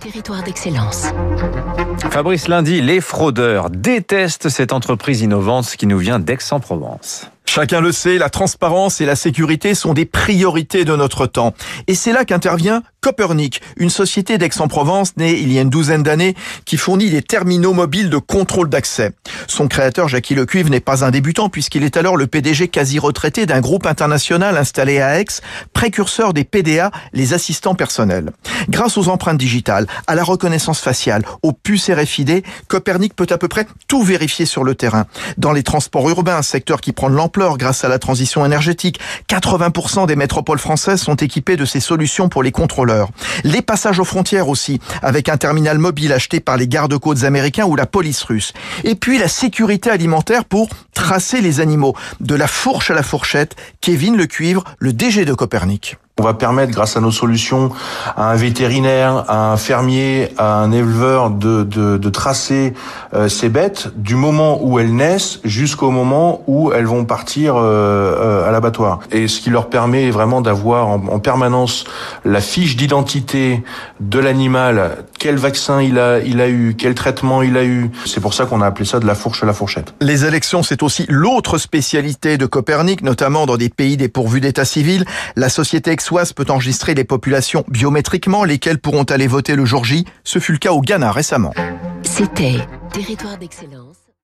Territoire d'excellence. Fabrice Lundi, les fraudeurs détestent cette entreprise innovante qui nous vient d'Aix-en-Provence. Chacun le sait, la transparence et la sécurité sont des priorités de notre temps. Et c'est là qu'intervient Copernic, une société d'Aix-en-Provence née il y a une douzaine d'années qui fournit des terminaux mobiles de contrôle d'accès. Son créateur, Jackie Lecuivre, n'est pas un débutant puisqu'il est alors le PDG quasi retraité d'un groupe international installé à Aix, précurseur des PDA, les assistants personnels. Grâce aux empreintes digitales, à la reconnaissance faciale, aux puces RFID, Copernic peut à peu près tout vérifier sur le terrain. Dans les transports urbains, un secteur qui prend de l'ampleur grâce à la transition énergétique, 80% des métropoles françaises sont équipées de ces solutions pour les contrôleurs. Les passages aux frontières aussi, avec un terminal mobile acheté par les gardes-côtes américains ou la police russe. Et puis la sécurité alimentaire pour tracer les animaux. De la fourche à la fourchette, Kevin Le Cuivre, le DG de Copernic. On va permettre, grâce à nos solutions, à un vétérinaire, à un fermier, à un éleveur de, de, de tracer euh, ces bêtes du moment où elles naissent jusqu'au moment où elles vont partir euh, euh, à l'abattoir. Et ce qui leur permet vraiment d'avoir en, en, permanence la fiche d'identité de l'animal, quel vaccin il a, il a eu, quel traitement il a eu. C'est pour ça qu'on a appelé ça de la fourche à la fourchette. Les élections, c'est aussi l'autre spécialité de Copernic, notamment dans des pays dépourvus d'état civil. La société Peut enregistrer les populations biométriquement, lesquelles pourront aller voter le jour J. Ce fut le cas au Ghana récemment. C'était Territoire d'excellence.